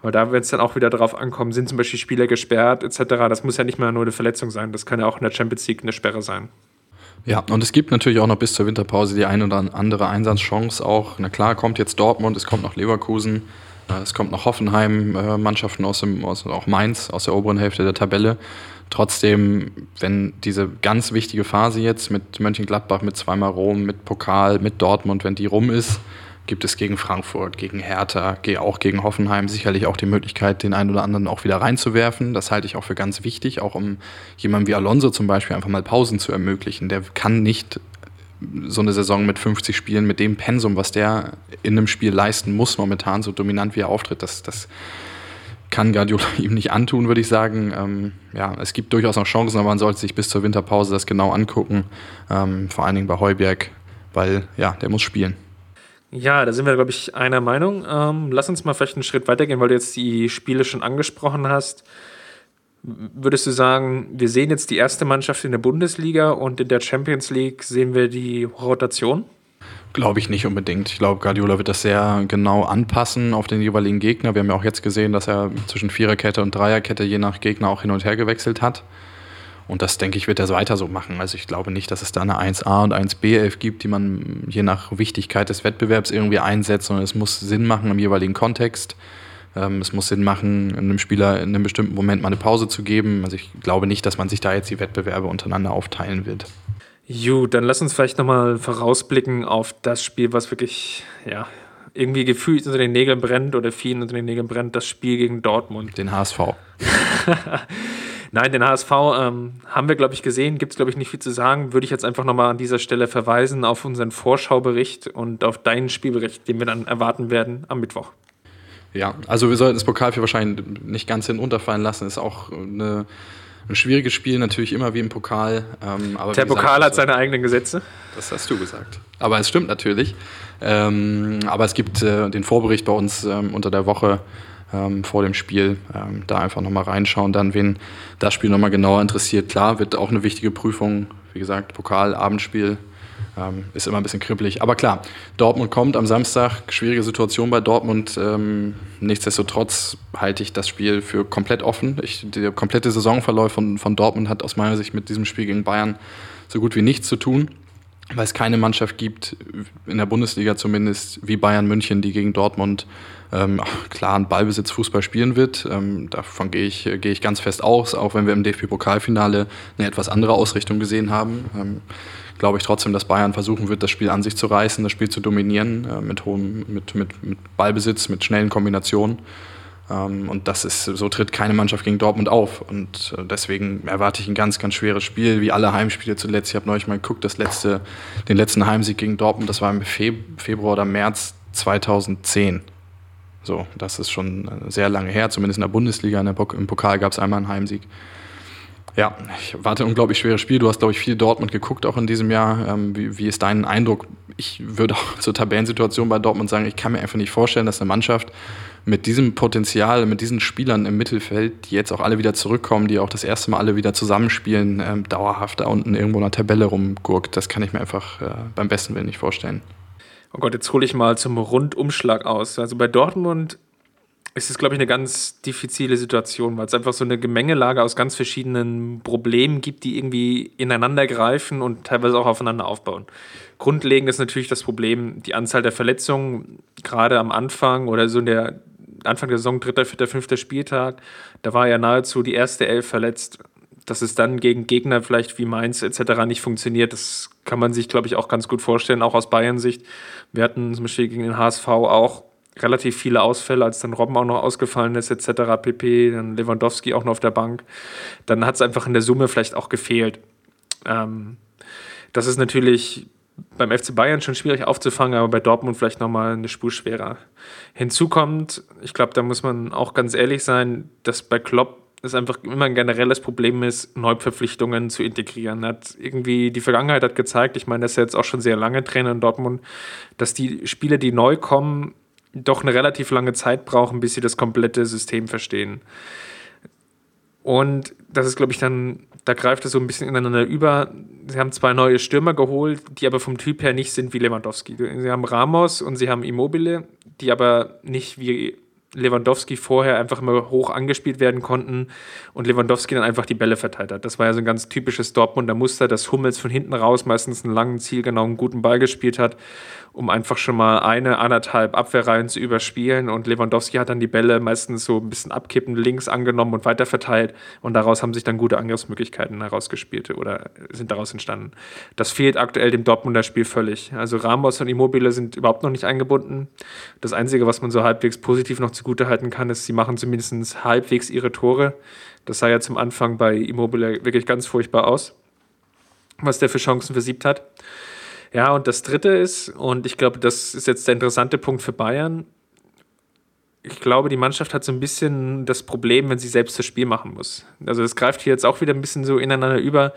Weil da wird es dann auch wieder darauf ankommen, sind zum Beispiel Spieler gesperrt etc. Das muss ja nicht mal nur eine Verletzung sein. Das kann ja auch in der Champions League eine Sperre sein.
Ja, und es gibt natürlich auch noch bis zur Winterpause die ein oder andere Einsatzchance auch. Na klar, kommt jetzt Dortmund, es kommt noch Leverkusen, äh, es kommt noch Hoffenheim, äh, Mannschaften aus dem, aus, auch Mainz aus der oberen Hälfte der Tabelle. Trotzdem, wenn diese ganz wichtige Phase jetzt mit Mönchengladbach, mit zweimal Rom, mit Pokal, mit Dortmund, wenn die rum ist, gibt es gegen Frankfurt, gegen Hertha, auch gegen Hoffenheim sicherlich auch die Möglichkeit, den einen oder anderen auch wieder reinzuwerfen. Das halte ich auch für ganz wichtig, auch um jemandem wie Alonso zum Beispiel einfach mal Pausen zu ermöglichen. Der kann nicht so eine Saison mit 50 Spielen, mit dem Pensum, was der in einem Spiel leisten muss, momentan so dominant wie er auftritt, das, das kann Guardiola ihm nicht antun, würde ich sagen. Ähm, ja, es gibt durchaus noch Chancen, aber man sollte sich bis zur Winterpause das genau angucken. Ähm, vor allen Dingen bei Heuberg, weil ja, der muss spielen.
Ja, da sind wir, glaube ich, einer Meinung. Ähm, lass uns mal vielleicht einen Schritt weitergehen, weil du jetzt die Spiele schon angesprochen hast. Würdest du sagen, wir sehen jetzt die erste Mannschaft in der Bundesliga und in der Champions League sehen wir die Rotation?
Glaube ich nicht unbedingt. Ich glaube, Guardiola wird das sehr genau anpassen auf den jeweiligen Gegner. Wir haben ja auch jetzt gesehen, dass er zwischen Viererkette und Dreierkette je nach Gegner auch hin und her gewechselt hat. Und das, denke ich, wird er weiter so machen. Also ich glaube nicht, dass es da eine 1a und 1b11 gibt, die man je nach Wichtigkeit des Wettbewerbs irgendwie einsetzt, sondern es muss Sinn machen im jeweiligen Kontext. Ähm, es muss Sinn machen, einem Spieler in einem bestimmten Moment mal eine Pause zu geben. Also ich glaube nicht, dass man sich da jetzt die Wettbewerbe untereinander aufteilen wird.
Gut, dann lass uns vielleicht nochmal vorausblicken auf das Spiel, was wirklich, ja, irgendwie gefühlt unter den Nägeln brennt oder vielen unter den Nägeln brennt, das Spiel gegen Dortmund.
Den HSV.
Nein, den HSV ähm, haben wir, glaube ich, gesehen. Gibt es, glaube ich, nicht viel zu sagen. Würde ich jetzt einfach nochmal an dieser Stelle verweisen auf unseren Vorschaubericht und auf deinen Spielbericht, den wir dann erwarten werden am Mittwoch.
Ja, also wir sollten das Pokalspiel wahrscheinlich nicht ganz hinunterfallen lassen. Ist auch eine, ein schwieriges Spiel, natürlich immer wie im Pokal.
Ähm, aber Der Pokal gesagt, hat seine eigenen Gesetze.
Das hast du gesagt. Aber es stimmt natürlich. Ähm, aber es gibt äh, den Vorbericht bei uns ähm, unter der Woche ähm, vor dem Spiel. Ähm, da einfach nochmal reinschauen, dann wen das Spiel nochmal genauer interessiert. Klar, wird auch eine wichtige Prüfung. Wie gesagt, Pokal, Abendspiel, ähm, ist immer ein bisschen kribbelig. Aber klar, Dortmund kommt am Samstag. Schwierige Situation bei Dortmund. Ähm, nichtsdestotrotz halte ich das Spiel für komplett offen. Ich, der komplette Saisonverlauf von, von Dortmund hat aus meiner Sicht mit diesem Spiel gegen Bayern so gut wie nichts zu tun weil es keine Mannschaft gibt, in der Bundesliga zumindest, wie Bayern München, die gegen Dortmund ähm, klaren Ballbesitz-Fußball spielen wird. Ähm, davon gehe ich, gehe ich ganz fest aus, auch wenn wir im DFB-Pokalfinale eine etwas andere Ausrichtung gesehen haben. Ähm, glaube ich trotzdem, dass Bayern versuchen wird, das Spiel an sich zu reißen, das Spiel zu dominieren, äh, mit hohem, mit, mit, mit Ballbesitz, mit schnellen Kombinationen. Ähm, und das ist, so tritt keine Mannschaft gegen Dortmund auf. Und äh, deswegen erwarte ich ein ganz, ganz schweres Spiel, wie alle Heimspiele zuletzt. Ich habe neulich mal geguckt, das letzte, den letzten Heimsieg gegen Dortmund, das war im Februar oder März 2010. So, das ist schon äh, sehr lange her, zumindest in der Bundesliga. In der Im Pokal gab es einmal einen Heimsieg. Ja, ich warte unglaublich schweres Spiel. Du hast, glaube ich, viel Dortmund geguckt auch in diesem Jahr. Ähm, wie, wie, ist dein Eindruck? Ich würde auch zur Tabellensituation bei Dortmund sagen, ich kann mir einfach nicht vorstellen, dass eine Mannschaft mit diesem Potenzial, mit diesen Spielern im Mittelfeld, die jetzt auch alle wieder zurückkommen, die auch das erste Mal alle wieder zusammenspielen, ähm, dauerhaft da unten irgendwo in der Tabelle rumgurkt. Das kann ich mir einfach äh, beim besten Willen nicht vorstellen.
Oh Gott, jetzt hole ich mal zum Rundumschlag aus. Also bei Dortmund es ist, glaube ich, eine ganz diffizile Situation, weil es einfach so eine Gemengelage aus ganz verschiedenen Problemen gibt, die irgendwie ineinander greifen und teilweise auch aufeinander aufbauen. Grundlegend ist natürlich das Problem, die Anzahl der Verletzungen, gerade am Anfang oder so in der Anfang der Saison, dritter, vierter, fünfter Spieltag, da war ja nahezu die erste Elf verletzt. Dass es dann gegen Gegner vielleicht wie Mainz etc. nicht funktioniert, das kann man sich, glaube ich, auch ganz gut vorstellen, auch aus Bayern-Sicht. Wir hatten zum Beispiel gegen den HSV auch relativ viele Ausfälle, als dann Robben auch noch ausgefallen ist, etc. pp. Dann Lewandowski auch noch auf der Bank. Dann hat es einfach in der Summe vielleicht auch gefehlt. Ähm, das ist natürlich beim FC Bayern schon schwierig aufzufangen, aber bei Dortmund vielleicht nochmal eine Spur schwerer. Hinzu kommt, ich glaube, da muss man auch ganz ehrlich sein, dass bei Klopp es einfach immer ein generelles Problem ist, Neuverpflichtungen zu integrieren. Hat irgendwie die Vergangenheit hat gezeigt, ich meine, das ist jetzt auch schon sehr lange Trainer in Dortmund, dass die Spieler, die neu kommen, doch eine relativ lange Zeit brauchen, bis sie das komplette System verstehen. Und das ist, glaube ich, dann, da greift es so ein bisschen ineinander über. Sie haben zwei neue Stürmer geholt, die aber vom Typ her nicht sind wie Lewandowski. Sie haben Ramos und sie haben Immobile, die aber nicht wie Lewandowski vorher einfach immer hoch angespielt werden konnten und Lewandowski dann einfach die Bälle verteilt hat. Das war ja so ein ganz typisches Dortmunder Muster, dass Hummels von hinten raus meistens einen langen Ziel genau einen guten Ball gespielt hat um einfach schon mal eine, anderthalb Abwehrreihen zu überspielen. Und Lewandowski hat dann die Bälle meistens so ein bisschen abkippend links angenommen und weiter verteilt. Und daraus haben sich dann gute Angriffsmöglichkeiten herausgespielt oder sind daraus entstanden. Das fehlt aktuell dem Dortmunder Spiel völlig. Also Ramos und Immobile sind überhaupt noch nicht eingebunden. Das Einzige, was man so halbwegs positiv noch zugutehalten kann, ist, sie machen zumindest halbwegs ihre Tore. Das sah ja zum Anfang bei Immobile wirklich ganz furchtbar aus, was der für Chancen versiebt hat. Ja, und das Dritte ist, und ich glaube, das ist jetzt der interessante Punkt für Bayern, ich glaube, die Mannschaft hat so ein bisschen das Problem, wenn sie selbst das Spiel machen muss. Also das greift hier jetzt auch wieder ein bisschen so ineinander über.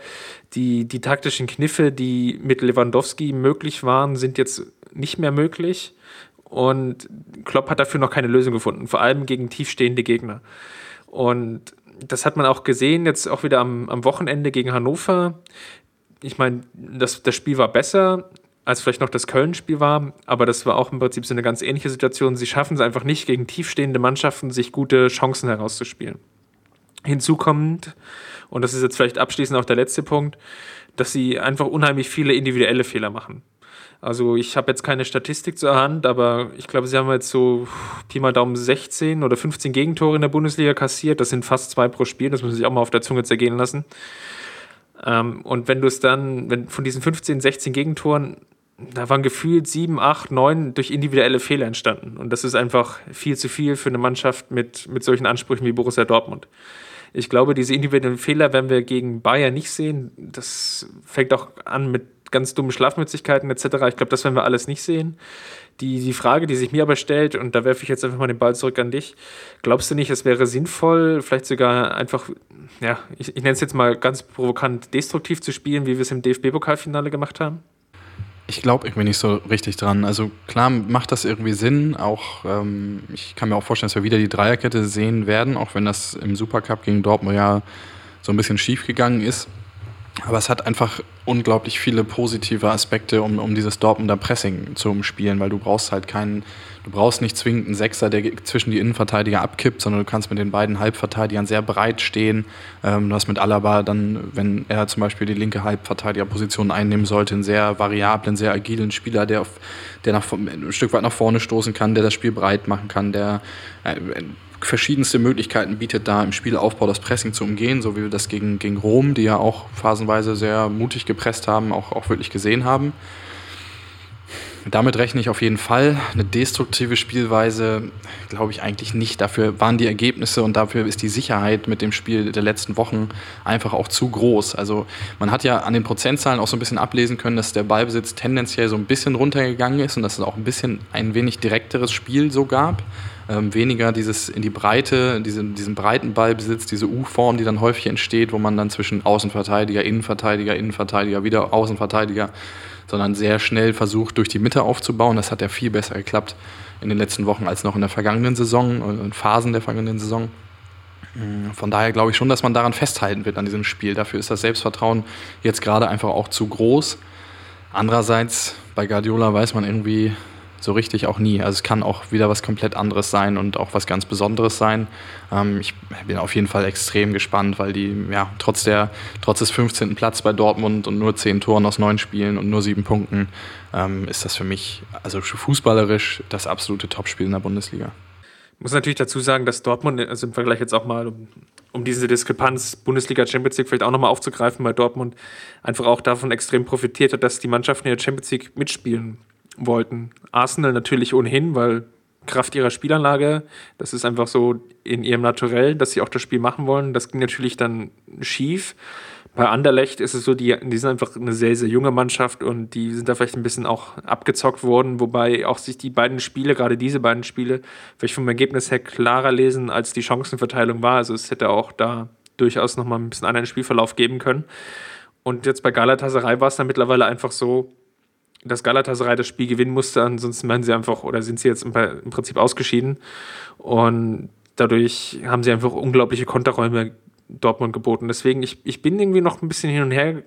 Die, die taktischen Kniffe, die mit Lewandowski möglich waren, sind jetzt nicht mehr möglich. Und Klopp hat dafür noch keine Lösung gefunden, vor allem gegen tiefstehende Gegner. Und das hat man auch gesehen, jetzt auch wieder am, am Wochenende gegen Hannover. Ich meine, das, das Spiel war besser, als vielleicht noch das Köln-Spiel war, aber das war auch im Prinzip so eine ganz ähnliche Situation. Sie schaffen es einfach nicht, gegen tiefstehende Mannschaften sich gute Chancen herauszuspielen. Hinzu kommt, und das ist jetzt vielleicht abschließend auch der letzte Punkt, dass sie einfach unheimlich viele individuelle Fehler machen. Also ich habe jetzt keine Statistik zur Hand, aber ich glaube, sie haben jetzt so Pi mal Daumen 16 oder 15 Gegentore in der Bundesliga kassiert. Das sind fast zwei pro Spiel, das muss man sich auch mal auf der Zunge zergehen lassen. Ähm, und wenn du es dann, wenn von diesen 15, 16 Gegentoren, da waren gefühlt 7, 8, 9 durch individuelle Fehler entstanden. Und das ist einfach viel zu viel für eine Mannschaft mit, mit solchen Ansprüchen wie Borussia Dortmund. Ich glaube, diese individuellen Fehler werden wir gegen Bayern nicht sehen. Das fängt auch an mit ganz dummen Schlafmützigkeiten etc. Ich glaube, das werden wir alles nicht sehen. Die, die Frage, die sich mir aber stellt, und da werfe ich jetzt einfach mal den Ball zurück an dich, glaubst du nicht, es wäre sinnvoll, vielleicht sogar einfach, ja, ich, ich nenne es jetzt mal ganz provokant, destruktiv zu spielen, wie wir es im DFB-Pokalfinale gemacht haben?
Ich glaube irgendwie nicht so richtig dran. Also klar macht das irgendwie Sinn. Auch ähm, ich kann mir auch vorstellen, dass wir wieder die Dreierkette sehen werden, auch wenn das im Supercup gegen Dortmund ja so ein bisschen schief gegangen ist. Aber es hat einfach unglaublich viele positive Aspekte, um, um dieses Dortmunder Pressing zu umspielen, weil du brauchst halt keinen, du brauchst nicht zwingend einen Sechser, der zwischen die Innenverteidiger abkippt, sondern du kannst mit den beiden Halbverteidigern sehr breit stehen. Ähm, du hast mit Alaba dann, wenn er zum Beispiel die linke Halbverteidigerposition einnehmen sollte, einen sehr variablen, sehr agilen Spieler, der, auf, der nach, ein Stück weit nach vorne stoßen kann, der das Spiel breit machen kann, der äh, verschiedenste Möglichkeiten bietet, da im Spielaufbau das Pressing zu umgehen, so wie wir das gegen, gegen Rom, die ja auch phasenweise sehr mutig gepresst haben, auch, auch wirklich gesehen haben. Damit rechne ich auf jeden Fall. Eine destruktive Spielweise glaube ich eigentlich nicht. Dafür waren die Ergebnisse und dafür ist die Sicherheit mit dem Spiel der letzten Wochen einfach auch zu groß. Also man hat ja an den Prozentzahlen auch so ein bisschen ablesen können, dass der Ballbesitz tendenziell so ein bisschen runtergegangen ist und dass es auch ein bisschen ein wenig direkteres Spiel so gab ähm, weniger dieses in die Breite, diese, diesen breiten Ballbesitz, diese U-Form, die dann häufig entsteht, wo man dann zwischen Außenverteidiger, Innenverteidiger, Innenverteidiger, wieder Außenverteidiger, sondern sehr schnell versucht, durch die Mitte aufzubauen. Das hat ja viel besser geklappt in den letzten Wochen als noch in der vergangenen Saison, in Phasen der vergangenen Saison. Mm, von daher glaube ich schon, dass man daran festhalten wird an diesem Spiel. Dafür ist das Selbstvertrauen jetzt gerade einfach auch zu groß. Andererseits, bei Guardiola weiß man irgendwie, so richtig auch nie. Also es kann auch wieder was komplett anderes sein und auch was ganz Besonderes sein. Ähm, ich bin auf jeden Fall extrem gespannt, weil die, ja, trotz, der, trotz des 15. Platz bei Dortmund und nur 10 Toren aus 9 Spielen und nur 7 Punkten, ähm, ist das für mich, also fußballerisch, das absolute Topspiel in der Bundesliga.
Ich muss natürlich dazu sagen, dass Dortmund, also im Vergleich jetzt auch mal, um, um diese Diskrepanz Bundesliga Champions League vielleicht auch nochmal aufzugreifen, weil Dortmund einfach auch davon extrem profitiert hat, dass die Mannschaften in der Champions League mitspielen wollten. Arsenal natürlich ohnehin, weil Kraft ihrer Spielanlage, das ist einfach so in ihrem Naturell, dass sie auch das Spiel machen wollen. Das ging natürlich dann schief. Bei Anderlecht ist es so, die, die sind einfach eine sehr, sehr junge Mannschaft und die sind da vielleicht ein bisschen auch abgezockt worden, wobei auch sich die beiden Spiele, gerade diese beiden Spiele, vielleicht vom Ergebnis her klarer lesen, als die Chancenverteilung war. Also es hätte auch da durchaus nochmal ein bisschen anderen Spielverlauf geben können. Und jetzt bei Galatasaray war es dann mittlerweile einfach so, dass Galatasaray das Spiel gewinnen musste, ansonsten werden sie einfach oder sind sie jetzt im, Prinzip ausgeschieden. Und dadurch haben sie einfach unglaubliche Konterräume Dortmund geboten. Deswegen, ich, ich bin irgendwie noch ein bisschen hin und her.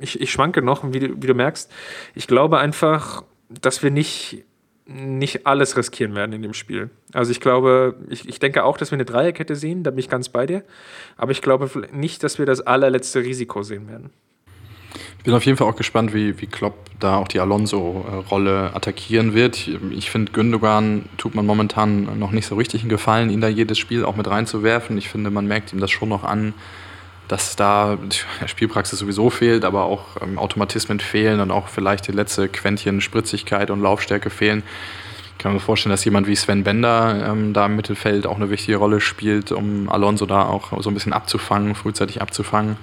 Ich, ich schwanke noch, wie du, wie du merkst. Ich glaube einfach, dass wir nicht, nicht alles riskieren werden in dem Spiel. Also ich glaube, ich, ich denke auch, dass wir eine Dreierkette sehen, da bin ich ganz bei dir. Aber ich glaube nicht, dass wir das allerletzte Risiko sehen werden.
Ich bin auf jeden Fall auch gespannt, wie, wie Klopp da auch die Alonso-Rolle attackieren wird. Ich finde, Gündogan tut man momentan noch nicht so richtig einen Gefallen, ihn da jedes Spiel auch mit reinzuwerfen. Ich finde, man merkt ihm das schon noch an, dass da Spielpraxis sowieso fehlt, aber auch ähm, Automatismen fehlen und auch vielleicht die letzte Quäntchen Spritzigkeit und Laufstärke fehlen. Ich kann mir vorstellen, dass jemand wie Sven Bender ähm, da im Mittelfeld auch eine wichtige Rolle spielt, um Alonso da auch so ein bisschen abzufangen, frühzeitig abzufangen.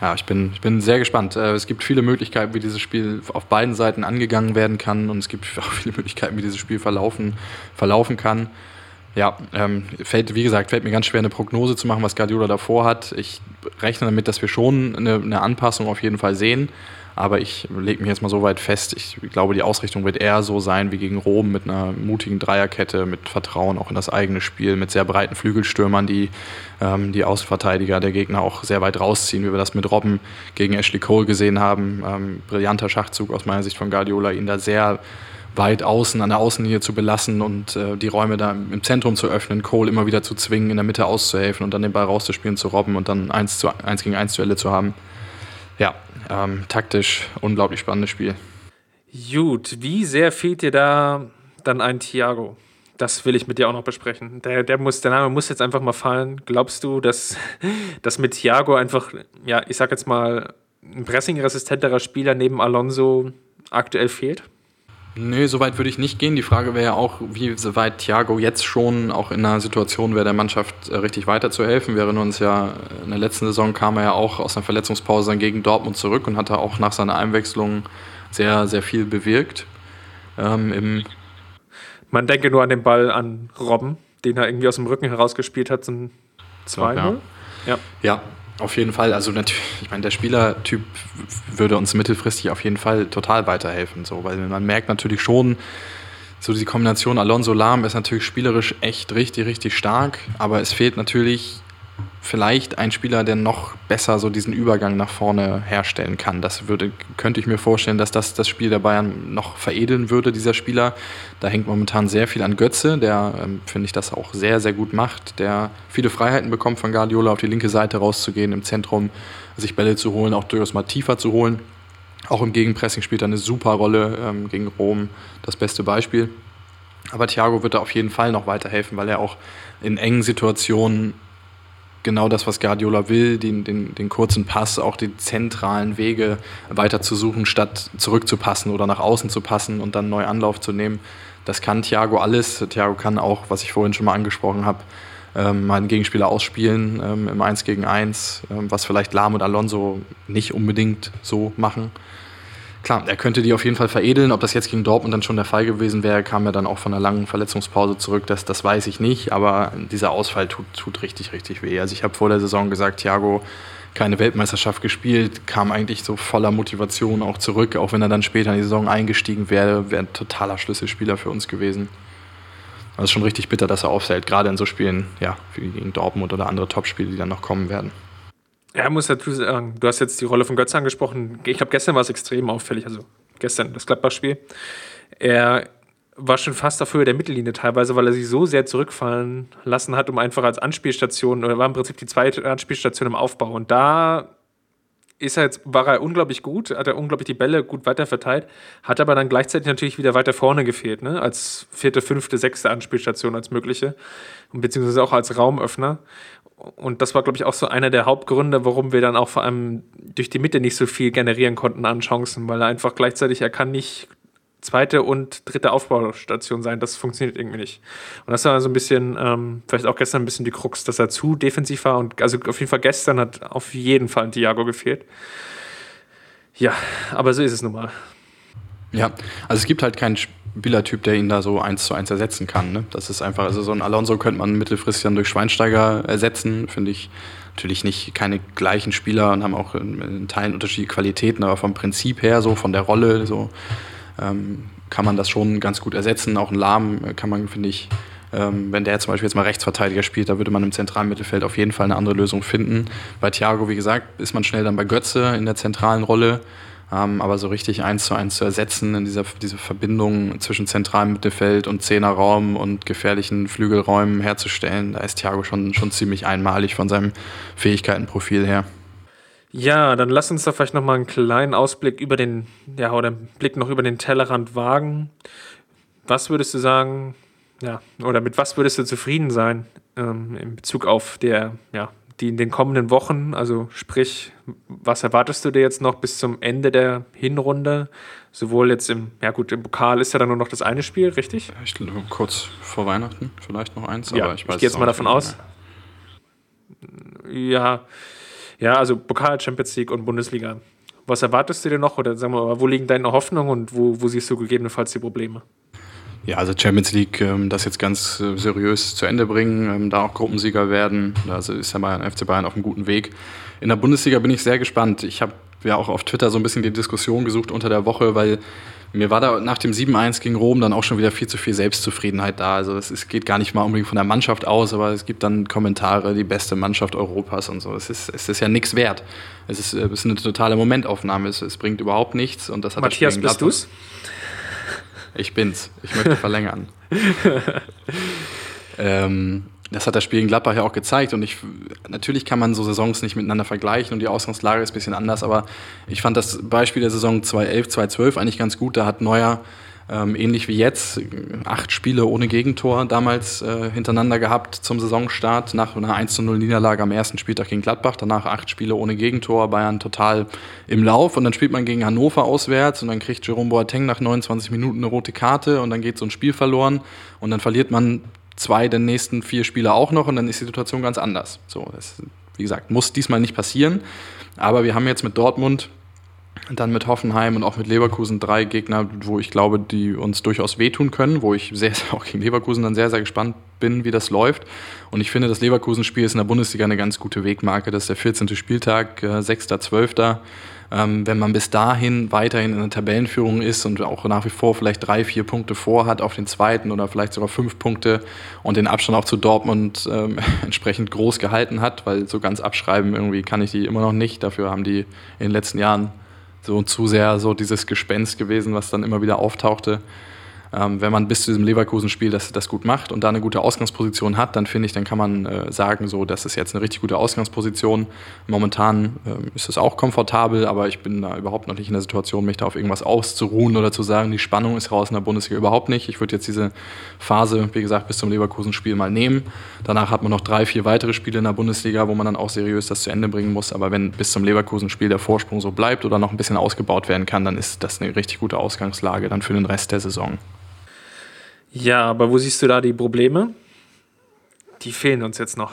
Ja, ich bin, ich bin sehr gespannt. Äh, es gibt viele Möglichkeiten, wie dieses Spiel auf beiden Seiten angegangen werden kann und es gibt auch viele Möglichkeiten, wie dieses Spiel verlaufen, verlaufen kann. Ja, ähm, fällt, wie gesagt, fällt mir ganz schwer, eine Prognose zu machen, was Guardiola davor hat. Ich rechne damit, dass wir schon eine, eine Anpassung auf jeden Fall sehen. Aber ich lege mich jetzt mal so weit fest, ich glaube, die Ausrichtung wird eher so sein wie gegen Rom mit einer mutigen Dreierkette, mit Vertrauen auch in das eigene Spiel, mit sehr breiten Flügelstürmern, die ähm, die Außenverteidiger der Gegner auch sehr weit rausziehen, wie wir das mit Robben gegen Ashley Cole gesehen haben. Ähm, brillanter Schachzug aus meiner Sicht von Guardiola, ihn da sehr weit außen, an der Außenlinie zu belassen und äh, die Räume da im Zentrum zu öffnen, Cole immer wieder zu zwingen, in der Mitte auszuhelfen und dann den Ball rauszuspielen zu robben und dann 1, zu, 1 gegen 1 Duelle zu haben. Ja, ähm, taktisch unglaublich spannendes Spiel.
Gut, wie sehr fehlt dir da dann ein Thiago? Das will ich mit dir auch noch besprechen. Der, der, muss, der Name muss jetzt einfach mal fallen. Glaubst du, dass, dass mit Thiago einfach, ja, ich sag jetzt mal, ein pressing-resistenterer Spieler neben Alonso aktuell fehlt?
Nee, so weit würde ich nicht gehen. Die Frage wäre ja auch, wie weit Thiago jetzt schon auch in einer Situation wäre, der Mannschaft äh, richtig weiterzuhelfen. Wir erinnern uns ja, in der letzten Saison kam er ja auch aus einer Verletzungspause dann gegen Dortmund zurück und hat da auch nach seiner Einwechslung sehr, sehr viel bewirkt. Ähm,
Man denke nur an den Ball an Robben, den er irgendwie aus dem Rücken herausgespielt hat zum 2
ja. ja. ja. Auf jeden Fall. Also natürlich, ich meine, der Spielertyp würde uns mittelfristig auf jeden Fall total weiterhelfen. So, weil man merkt natürlich schon, so die Kombination Alonso Lahm ist natürlich spielerisch echt richtig, richtig stark, aber es fehlt natürlich vielleicht ein Spieler, der noch besser so diesen Übergang nach vorne herstellen kann. Das würde, könnte ich mir vorstellen, dass das das Spiel der Bayern noch veredeln würde, dieser Spieler. Da hängt momentan sehr viel an Götze, der, ähm, finde ich, das auch sehr, sehr gut macht, der viele Freiheiten bekommt von Guardiola, auf die linke Seite rauszugehen, im Zentrum sich Bälle zu holen, auch durchaus mal tiefer zu holen. Auch im Gegenpressing spielt er eine super Rolle ähm, gegen Rom, das beste Beispiel. Aber Thiago wird da auf jeden Fall noch weiterhelfen, weil er auch in engen Situationen genau das, was Guardiola will, den, den, den kurzen Pass, auch die zentralen Wege weiter zu suchen, statt zurückzupassen oder nach außen zu passen und dann neu Anlauf zu nehmen. Das kann Thiago alles. Thiago kann auch, was ich vorhin schon mal angesprochen habe, ähm, mal einen Gegenspieler ausspielen ähm, im 1 gegen 1, ähm, was vielleicht Lahm und Alonso nicht unbedingt so machen. Klar, er könnte die auf jeden Fall veredeln. Ob das jetzt gegen Dortmund dann schon der Fall gewesen wäre, kam er dann auch von einer langen Verletzungspause zurück. Das, das weiß ich nicht, aber dieser Ausfall tut, tut richtig, richtig weh. Also ich habe vor der Saison gesagt, Thiago keine Weltmeisterschaft gespielt, kam eigentlich so voller Motivation auch zurück, auch wenn er dann später in die Saison eingestiegen wäre, wäre ein totaler Schlüsselspieler für uns gewesen. Also schon richtig bitter, dass er auffällt, gerade in so Spielen, ja, wie gegen Dortmund oder andere Topspiele, die dann noch kommen werden.
Ja, muss dazu sagen, du hast jetzt die Rolle von Götze angesprochen. Ich glaube, gestern war es extrem auffällig, also gestern das Gladbach-Spiel. Er war schon fast auf Höhe der Mittellinie teilweise, weil er sich so sehr zurückfallen lassen hat, um einfach als Anspielstation, oder war im Prinzip die zweite Anspielstation im Aufbau. Und da ist er jetzt, war er unglaublich gut, hat er unglaublich die Bälle gut weiterverteilt, hat aber dann gleichzeitig natürlich wieder weiter vorne gefehlt, ne? als vierte, fünfte, sechste Anspielstation als mögliche, beziehungsweise auch als Raumöffner und das war, glaube ich, auch so einer der Hauptgründe, warum wir dann auch vor allem durch die Mitte nicht so viel generieren konnten an Chancen, weil er einfach gleichzeitig, er kann nicht zweite und dritte Aufbaustation sein. Das funktioniert irgendwie nicht. Und das war so ein bisschen, ähm, vielleicht auch gestern ein bisschen die Krux, dass er zu defensiv war. Und also auf jeden Fall gestern hat auf jeden Fall Thiago gefehlt. Ja, aber so ist es nun mal.
Ja, also es gibt halt keinen Spielertyp, der ihn da so eins zu eins ersetzen kann. Ne? Das ist einfach, also so ein Alonso könnte man mittelfristig dann durch Schweinsteiger ersetzen, finde ich. Natürlich nicht keine gleichen Spieler und haben auch in, in Teilen unterschiedliche Qualitäten, aber vom Prinzip her, so von der Rolle, so ähm, kann man das schon ganz gut ersetzen. Auch ein Lahm kann man, finde ich, ähm, wenn der zum Beispiel jetzt mal Rechtsverteidiger spielt, da würde man im zentralen Mittelfeld auf jeden Fall eine andere Lösung finden. Bei Thiago, wie gesagt, ist man schnell dann bei Götze in der zentralen Rolle. Ähm, aber so richtig eins zu eins zu ersetzen in dieser diese Verbindung zwischen zentralem Mittelfeld und Zehnerraum und gefährlichen Flügelräumen herzustellen, da ist Thiago schon, schon ziemlich einmalig von seinem Fähigkeitenprofil her.
Ja, dann lass uns da vielleicht nochmal einen kleinen Ausblick über den, ja, oder einen Blick noch über den Tellerrand wagen. Was würdest du sagen, ja, oder mit was würdest du zufrieden sein ähm, in Bezug auf der, ja, die in den kommenden Wochen, also sprich, was erwartest du dir jetzt noch bis zum Ende der Hinrunde? Sowohl jetzt im, ja gut, im Pokal ist ja dann nur noch das eine Spiel, richtig?
Ich kurz vor Weihnachten vielleicht noch eins,
ja,
aber ich weiß
Ich gehe jetzt mal davon aus. Ja, ja, also Pokal, Champions League und Bundesliga. Was erwartest du dir noch oder sagen wir mal, wo liegen deine Hoffnungen und wo, wo siehst du gegebenenfalls die Probleme?
Ja, also Champions League, ähm, das jetzt ganz äh, seriös zu Ende bringen, ähm, da auch Gruppensieger werden. Also ist ja Bayern, FC Bayern auf einem guten Weg. In der Bundesliga bin ich sehr gespannt. Ich habe ja auch auf Twitter so ein bisschen die Diskussion gesucht unter der Woche, weil mir war da nach dem 7-1 gegen Rom dann auch schon wieder viel zu viel Selbstzufriedenheit da. Also es, es, geht gar nicht mal unbedingt von der Mannschaft aus, aber es gibt dann Kommentare, die beste Mannschaft Europas und so. Es ist, es ist ja nichts wert. Es ist, es ist eine totale Momentaufnahme. Es, es bringt überhaupt nichts. Und das hat
Matthias, bist du's?
Ich bin's. Ich möchte verlängern. ähm, das hat das Spiel in Gladbach ja auch gezeigt. Und ich, natürlich kann man so Saisons nicht miteinander vergleichen und die Ausgangslage ist ein bisschen anders. Aber ich fand das Beispiel der Saison 2011, 2012 eigentlich ganz gut. Da hat Neuer ähm, ähnlich wie jetzt acht Spiele ohne Gegentor damals äh, hintereinander gehabt zum Saisonstart nach einer 1 0 Niederlage am ersten Spieltag gegen Gladbach. Danach acht Spiele ohne Gegentor, Bayern total im Lauf. Und dann spielt man gegen Hannover auswärts und dann kriegt Jerome Boateng nach 29 Minuten eine rote Karte und dann geht so ein Spiel verloren und dann verliert man zwei der nächsten vier Spiele auch noch und dann ist die Situation ganz anders. So, das, wie gesagt, muss diesmal nicht passieren. Aber wir haben jetzt mit Dortmund, dann mit Hoffenheim und auch mit Leverkusen drei Gegner, wo ich glaube, die uns durchaus wehtun können, wo ich sehr, auch gegen Leverkusen dann sehr, sehr gespannt bin, wie das läuft. Und ich finde, das Leverkusen-Spiel ist in der Bundesliga eine ganz gute Wegmarke. Das ist der 14. Spieltag, äh, 6.12. Ähm, wenn man bis dahin weiterhin in der Tabellenführung ist und auch nach wie vor vielleicht drei, vier Punkte vor hat auf den zweiten oder vielleicht sogar fünf Punkte und den Abstand auch zu Dortmund ähm, entsprechend groß gehalten hat, weil so ganz abschreiben irgendwie kann ich die immer noch nicht. Dafür haben die in den letzten Jahren so zu sehr so dieses Gespenst gewesen, was dann immer wieder auftauchte. Ähm, wenn man bis zu diesem Leverkusen-Spiel das, das gut macht und da eine gute Ausgangsposition hat, dann finde ich, dann kann man äh, sagen, so, das ist jetzt eine richtig gute Ausgangsposition. Momentan äh, ist es auch komfortabel, aber ich bin da überhaupt noch nicht in der Situation, mich da auf irgendwas auszuruhen oder zu sagen, die Spannung ist raus in der Bundesliga überhaupt nicht. Ich würde jetzt diese Phase, wie gesagt, bis zum Leverkusen-Spiel mal nehmen. Danach hat man noch drei, vier weitere Spiele in der Bundesliga, wo man dann auch seriös das zu Ende bringen muss. Aber wenn bis zum Leverkusen-Spiel der Vorsprung so bleibt oder noch ein bisschen ausgebaut werden kann, dann ist das eine richtig gute Ausgangslage dann für den Rest der Saison.
Ja, aber wo siehst du da die Probleme? Die fehlen uns jetzt noch.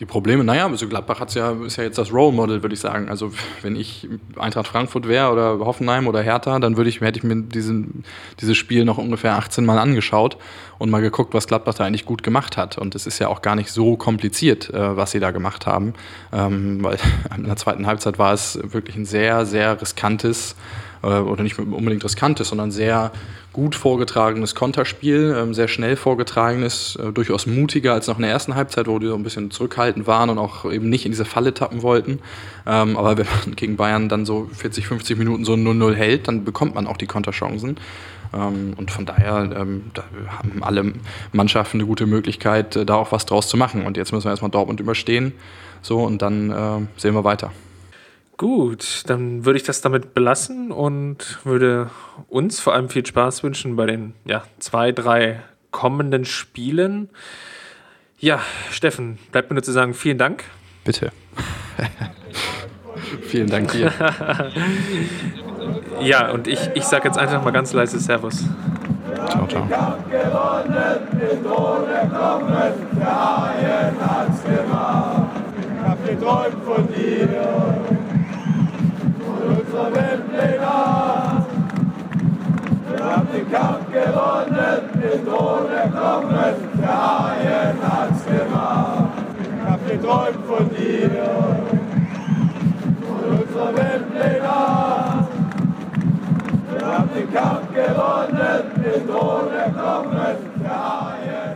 Die Probleme, naja, also Gladbach hat's ja, ist ja jetzt das Role Model, würde ich sagen. Also wenn ich Eintracht Frankfurt wäre oder Hoffenheim oder Hertha, dann würde ich, hätte ich mir diesen, dieses Spiel noch ungefähr 18 Mal angeschaut und mal geguckt, was Gladbach da eigentlich gut gemacht hat. Und es ist ja auch gar nicht so kompliziert, äh, was sie da gemacht haben. Ähm, weil in der zweiten Halbzeit war es wirklich ein sehr, sehr riskantes, äh, oder nicht unbedingt riskantes, sondern sehr gut vorgetragenes Konterspiel, ähm, sehr schnell vorgetragenes, äh, durchaus mutiger als noch in der ersten Halbzeit, wo die so ein bisschen zurückhaltend waren und auch eben nicht in diese Falle tappen wollten. Ähm, aber wenn man gegen Bayern dann so 40, 50 Minuten so 0-0 hält, dann bekommt man auch die Konterchancen. Ähm, und von daher da haben alle Mannschaften eine gute Möglichkeit, äh, da auch was draus zu machen. Und jetzt müssen wir erstmal Dortmund überstehen. So, und dann äh, sehen wir weiter.
Gut, dann würde ich das damit belassen und würde uns vor allem viel Spaß wünschen bei den ja, zwei, drei kommenden Spielen. Ja, Steffen, bleibt mir nur zu sagen, vielen Dank.
Bitte. vielen Dank dir.
ja, und ich, ich sage jetzt einfach mal ganz leise Servus.
Ciao, ciao. Ich hab unsere Windlinger. Wir haben den Kampf gewonnen, den Tod erkommen, der Haien hat's gemacht. Ich hab geträumt von dir und unsere Windlinger. Wir haben den Kampf gewonnen, den Tod erkommen, der Haien